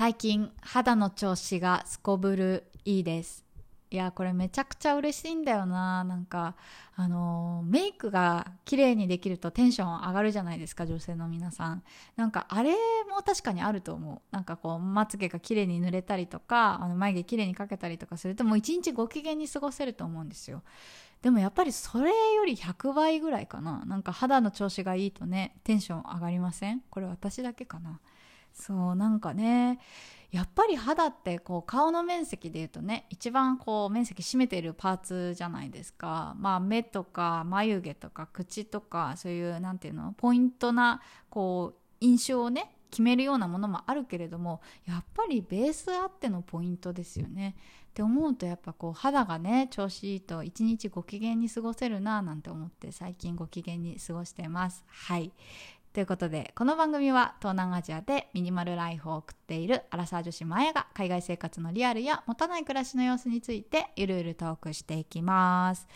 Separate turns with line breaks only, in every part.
最近肌の調子がすこぶるいいです。いやこれめちゃくちゃ嬉しいんだよな。なんかあのメイクが綺麗にできるとテンション上がるじゃないですか女性の皆さん。なんかあれも確かにあると思う。なんかこうまつげが綺麗に塗れたりとかあの眉毛綺麗にかけたりとかするともう一日ご機嫌に過ごせると思うんですよ。でもやっぱりそれより100倍ぐらいかな。なんか肌の調子がいいとねテンション上がりません？これ私だけかな。そうなんかねやっぱり肌ってこう顔の面積でいうとね一番こう面積占めてるパーツじゃないですか、まあ、目とか眉毛とか口とかそういうなんていうのポイントなこう印象をね決めるようなものもあるけれどもやっぱりベースあってのポイントですよね。って思うとやっぱこう肌がね調子いいと一日ご機嫌に過ごせるななんて思って最近ご機嫌に過ごしてます。はいということでこの番組は東南アジアでミニマルライフを送っているアラサー女子マヤが海外生活のリアルや持たない暮らしの様子についてゆるゆるトークしていきます。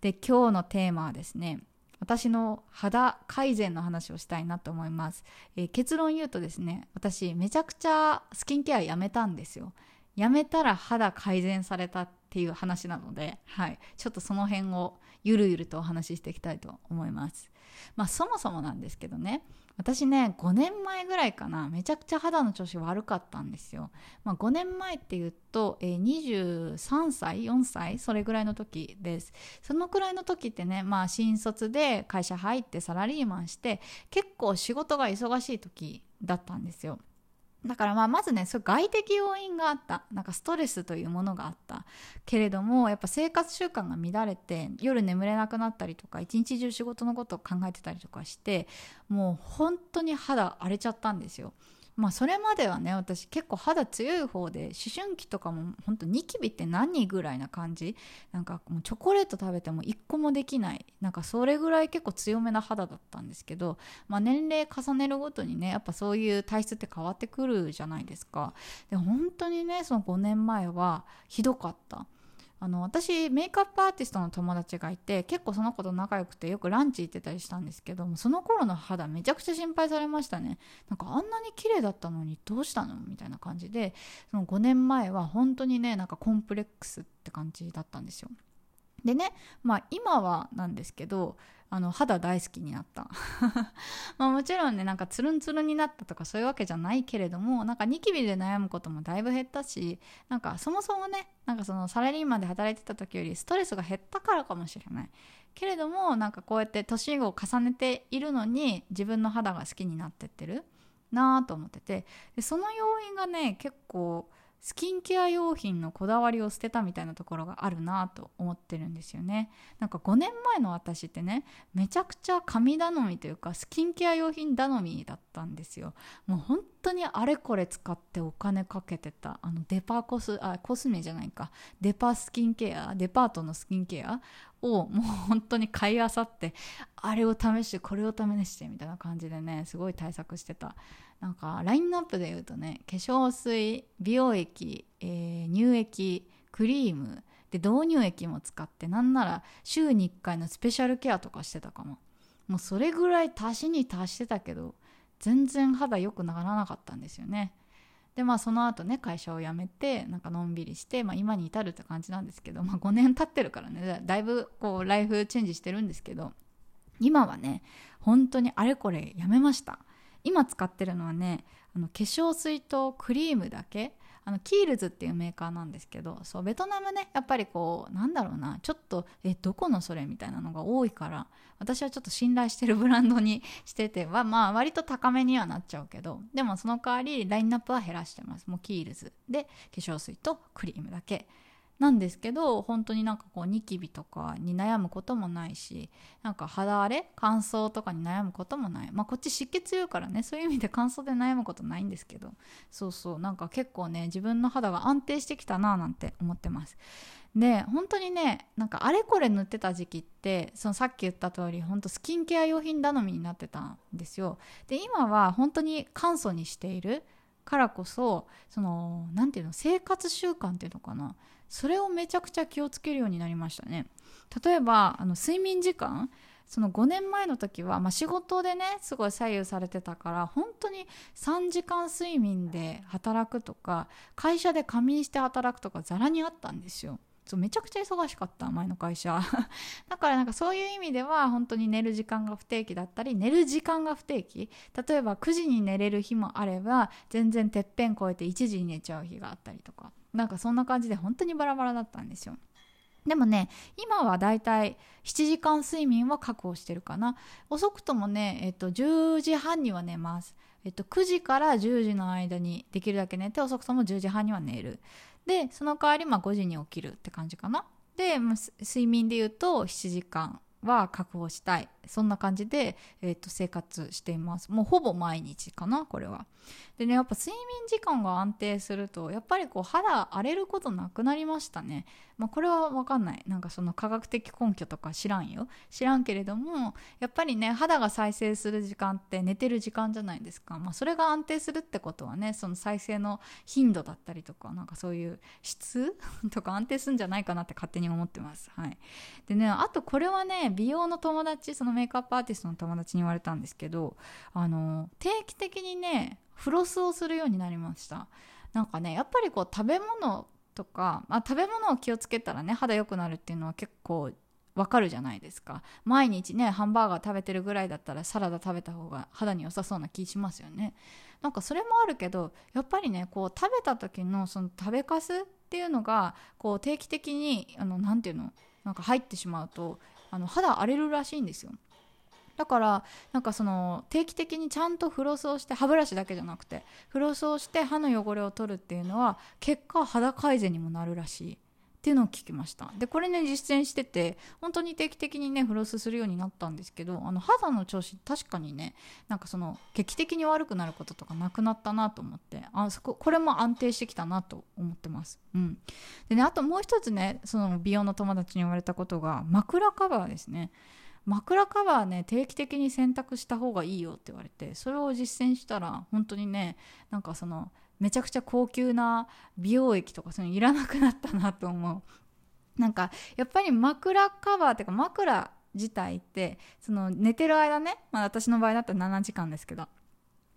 で今日のテーマはですね私の肌改善の話をしたいなと思います、えー、結論言うとですね私めちゃくちゃスキンケアやめたんですよ。やめたら肌改善されたってていう話なので、はい、ちょっとその辺をゆるゆるとお話ししていきたいと思います。まあそもそもなんですけどね。私ね5年前ぐらいかな。めちゃくちゃ肌の調子悪かったんですよ、まあ、5年前っていうと、えー、23歳？4歳？それぐらいの時です。そのくらいの時ってねまあ新卒で会社入ってサラリーマンして結構仕事が忙しい時だったんですよ。だからまあまずねそ外的要因があった。なんかストレスというものがあったけれどもやっぱ生活習慣が乱れて夜眠れなくなったりとか一日中仕事のことを考えてたりとかしてもう本当に肌荒れちゃったんですよ。まあそれまではね私結構肌強い方で思春期とかもほんとニキビって何ぐらいな感じ？なんかもうチョコレート食べても1個もできない。なんかそれぐらい結構強めな肌だったんですけど、まあ、年齢重ねるごとにねやっぱそういう体質って変わってくるじゃないですか。で本当にねその5年前はひどかった。あの私メイクアップアーティストの友達がいて結構その子と仲良くてよくランチ行ってたりしたんですけどもその頃の肌めちゃくちゃ心配されましたね。なんかあんなに綺麗だったのにどうしたの？みたいな感じでその5年前は本当にねなんかコンプレックスって感じだったんですよ。でねまあ今はなんですけどあの肌大好きになった。まもちろんねなんかツルンツルンになったとかそういうわけじゃないけれどもなんかニキビで悩むこともだいぶ減ったしなんかそもそもねなんかそのサラリーマンで働いてた時よりストレスが減ったからかもしれない。けれどもなんかこうやって年を重ねているのに自分の肌が好きになってってるなぁと思っててでその要因がね結構スキンケア用品のこだわりを捨てたみたいなところがあるなと思ってるんですよね。なんか5年前の私ってねめちゃくちゃ髪頼みというかスキンケア用品頼みだったんですよ。もう本当にあれこれ使ってお金かけてたあのデパコスあコスメじゃないか。デパスキンケアデパートのスキンケアをもう本当に買いあさってあれを試してこれを試してみたいな感じでねすごい対策してた。なんかラインナップで言うとね化粧水美容液、えー、乳液クリームで導入液も使ってなんなら週に1回のスペシャルケアとかしてたかも。もうそれぐらい足しに足してたけど全然肌良くならなかったんですよね。でまあその後ね会社を辞めてなんかのんびりして、まあ、今に至るって感じなんですけど、まあ、5年経ってるからね。だいぶこうライフチェンジしてるんですけど今はね本当にあれこれやめました。今使ってるのはねあの化粧水とクリームだけ。あのキールズっていうメーカーなんですけどそうベトナムねやっぱりこうなんだろうなちょっとえどこのそれみたいなのが多いから私はちょっと信頼してるブランドに しててはまあ割と高めにはなっちゃうけどでもその代わりラインナップは減らしてます。もうキールズで化粧水とクリームだけ。なんですけど本当になんかこうニキビとかに悩むこともないしなんか肌荒れ乾燥とかに悩むこともない。まあこっち湿気強いからねそういう意味で乾燥で悩むことないんですけどそうそうなんか結構ね自分の肌が安定してきたななんて思ってます。で本当にねなんかあれこれ塗ってた時期ってそのさっき言った通り本当スキンケア用品頼みになってたんですよ。で今は本当に簡素にしているからこそその何て言うの生活習慣っていうのかな。それをめちゃくちゃ気をつけるようになりましたね。例えばあの睡眠時間その5年前の時は、まあ、仕事でねすごい左右されてたから本当に3時間睡眠で働くとか会社で仮眠して働くとかざらにあったんですよ。そうめちゃくちゃ忙しかった前の会社。だからなんかそういう意味では本当に寝る時間が不定期だったり寝る時間が不定期。例えば9時に寝れる日もあれば全然てっぺん越えて1時に寝ちゃう日があったりとか。なんかそんな感じで本当にバラバラだったんですよ。でもね今はだいたい7時間睡眠は確保してるかな。遅くともね、えっと、10時半には寝ます。えっと、9時から10時の間にできるだけ寝て遅くとも10時半には寝る。でその代わりまあ5時に起きるって感じかな。で、睡眠でいうと7時間。は確保したい。そんな感じで、えー、と生活しています。もうほぼ毎日かなこれは。でねやっぱ睡眠時間が安定するとやっぱりこう肌荒れることなくなりましたね。まあこれは分かんない。なんかその科学的根拠とか知らんよ。知らんけれどもやっぱりね肌が再生する時間って寝てる時間じゃないですか。まあそれが安定するってことはねその再生の頻度だったりとかなんかそういう質とか安定するんじゃないかなって勝手に思ってます。はい。でねあとこれはね美容の友達そのメイクアップアーティストの友達に言われたんですけどあの定期的にねフロスをするようになりました。なんかねやっぱりこう食べ物とか、まあ、食べ物を気をつけたらね肌良くなるっていうのは結構わかるじゃないですか。毎日ねハンバーガー食べてるぐらいだったらサラダ食べた方が肌に良さそうな気しますよね。なんかそれもあるけどやっぱりねこう食べた時のその食べかすっていうのがこう定期的にあのなていうのなんか入ってしまうとあの肌荒れるらしいんですよ。だからなんかその定期的にちゃんとフロスをして歯ブラシだけじゃなくてフロスをして歯の汚れを取るっていうのは結果肌改善にもなるらしい。っていうのを聞きました。でこれね実践してて本当に定期的にねフロスするようになったんですけどあの肌の調子確かにねなんかその劇的に悪くなることとかなくなったなと思ってあそここれも安定してきたなと思ってます。うん。でねあともう一つねその美容の友達に言われたことが枕カバーですね。枕カバーね定期的に洗濯した方がいいよって言われてそれを実践したら本当にねなんかそのめちゃくちゃ高級な美容液とかそういうのいらなくなったなと思う。なんかやっぱり枕カバーっていうか枕自体ってその寝てる間ね、まあ、私の場合だったら7時間ですけど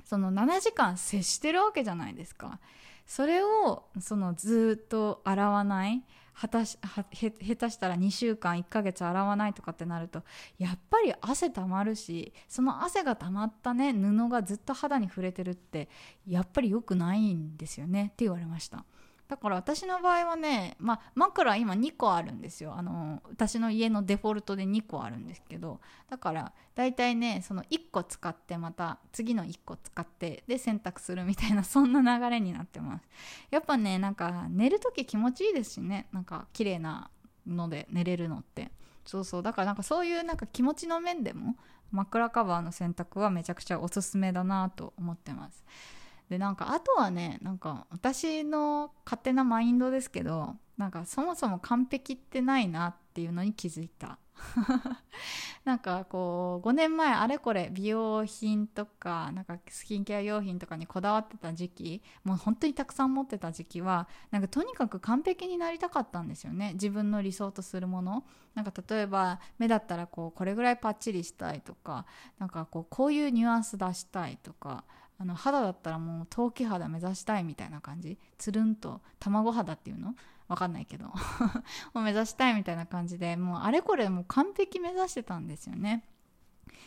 その7時間接してるわけじゃないですか。それをそのずっと洗わない？はたしはへ下手したら2週間1ヶ月洗わないとかってなるとやっぱり汗たまるしその汗がたまったね布がずっと肌に触れてるってやっぱり良くないんですよね？って言われました。だから私の場合はね、まあ、枕今2個あるんですよ。あの私の家のデフォルトで2個あるんですけどだから大体ねその1個使ってまた次の1個使ってで洗濯するみたいなそんな流れになってます。やっぱねなんか寝る時気持ちいいですしね。なんか綺麗なので寝れるのって。そうそう。だからなんかそういうなんか気持ちの面でも枕カバーの洗濯はめちゃくちゃおすすめだなと思ってます。でなんかあとはねなんか私の勝手なマインドですけどなんかそもそも完璧ってないなっていうのに気づいた。なんかこう5年前あれこれ美容品とかなんかスキンケア用品とかにこだわってた時期もう本当にたくさん持ってた時期はなんかとにかく完璧になりたかったんですよね。自分の理想とするもの。なんか例えば目だったらこうこれぐらいパッチリしたいとかなんかこうこういうニュアンス出したいとかあの肌だったらもう陶器肌目指したいみたいな感じ？つるんと卵肌っていうの？わかんないけど。を目指したいみたいな感じでもうあれこれもう完璧目指してたんですよね。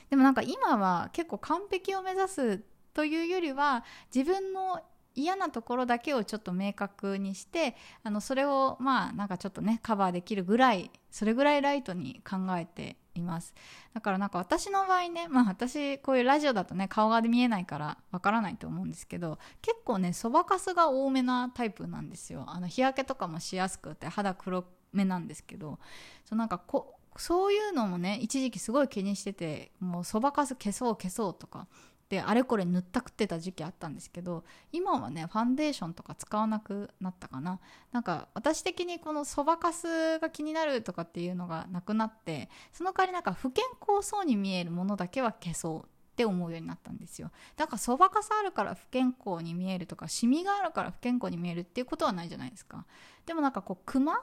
でもなんか今は結構完璧を目指すというよりは自分の嫌なところだけをちょっと明確にしてあのそれをまあなんかちょっとねカバーできるぐらいそれぐらいライトに考えています。だからなんか私の場合ねまあ私こういうラジオだとね顔が見えないからわからないと思うんですけど結構ねそばかすが多めなタイプなんですよ。あの日焼けとかもしやすくて肌黒めなんですけどそうなんかこそういうのもね一時期すごい気にしててもうそばかす消そう消そうとかであれこれ塗ったくってた時期あったんですけど今はねファンデーションとか使わなくなったかな。なんか私的にこのそばかすが気になるとかっていうのがなくなってその代わりなんか不健康そうに見えるものだけは消そうって思うようになったんですよ。だからそばかすあるから不健康に見えるとかシミがあるから不健康に見えるっていうことはないじゃないですか。でもなんかこうクマ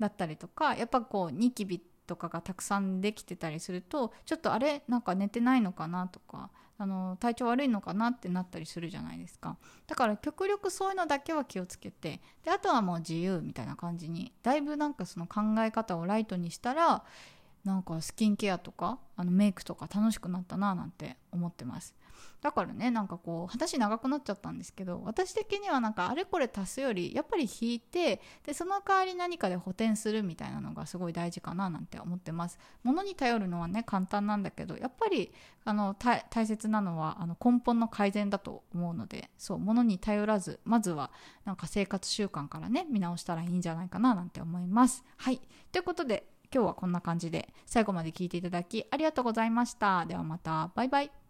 だったりとかやっぱこうニキビとかがたくさんできてたりするとちょっとあれなんか寝てないのかなとかあの体調悪いのかなってなったりするじゃないですか。だから極力そういうのだけは気をつけてであとはもう自由みたいな感じにだいぶなんかその考え方をライトにしたらなんかスキンケアとかあのメイクとか楽しくなったななんて思ってます。だからねなんかこう話長くなっちゃったんですけど私的にはなんかあれこれ足すよりやっぱり引いてでその代わり何かで補填するみたいなのがすごい大事かななんて思ってます。物に頼るのはね簡単なんだけどやっぱりあの大切なのはあの根本の改善だと思うのでそう物に頼らずまずはなんか生活習慣からね見直したらいいんじゃないかななんて思います。はい。ということで今日はこんな感じで最後まで聞いていただきありがとうございました。ではまた。バイバイ。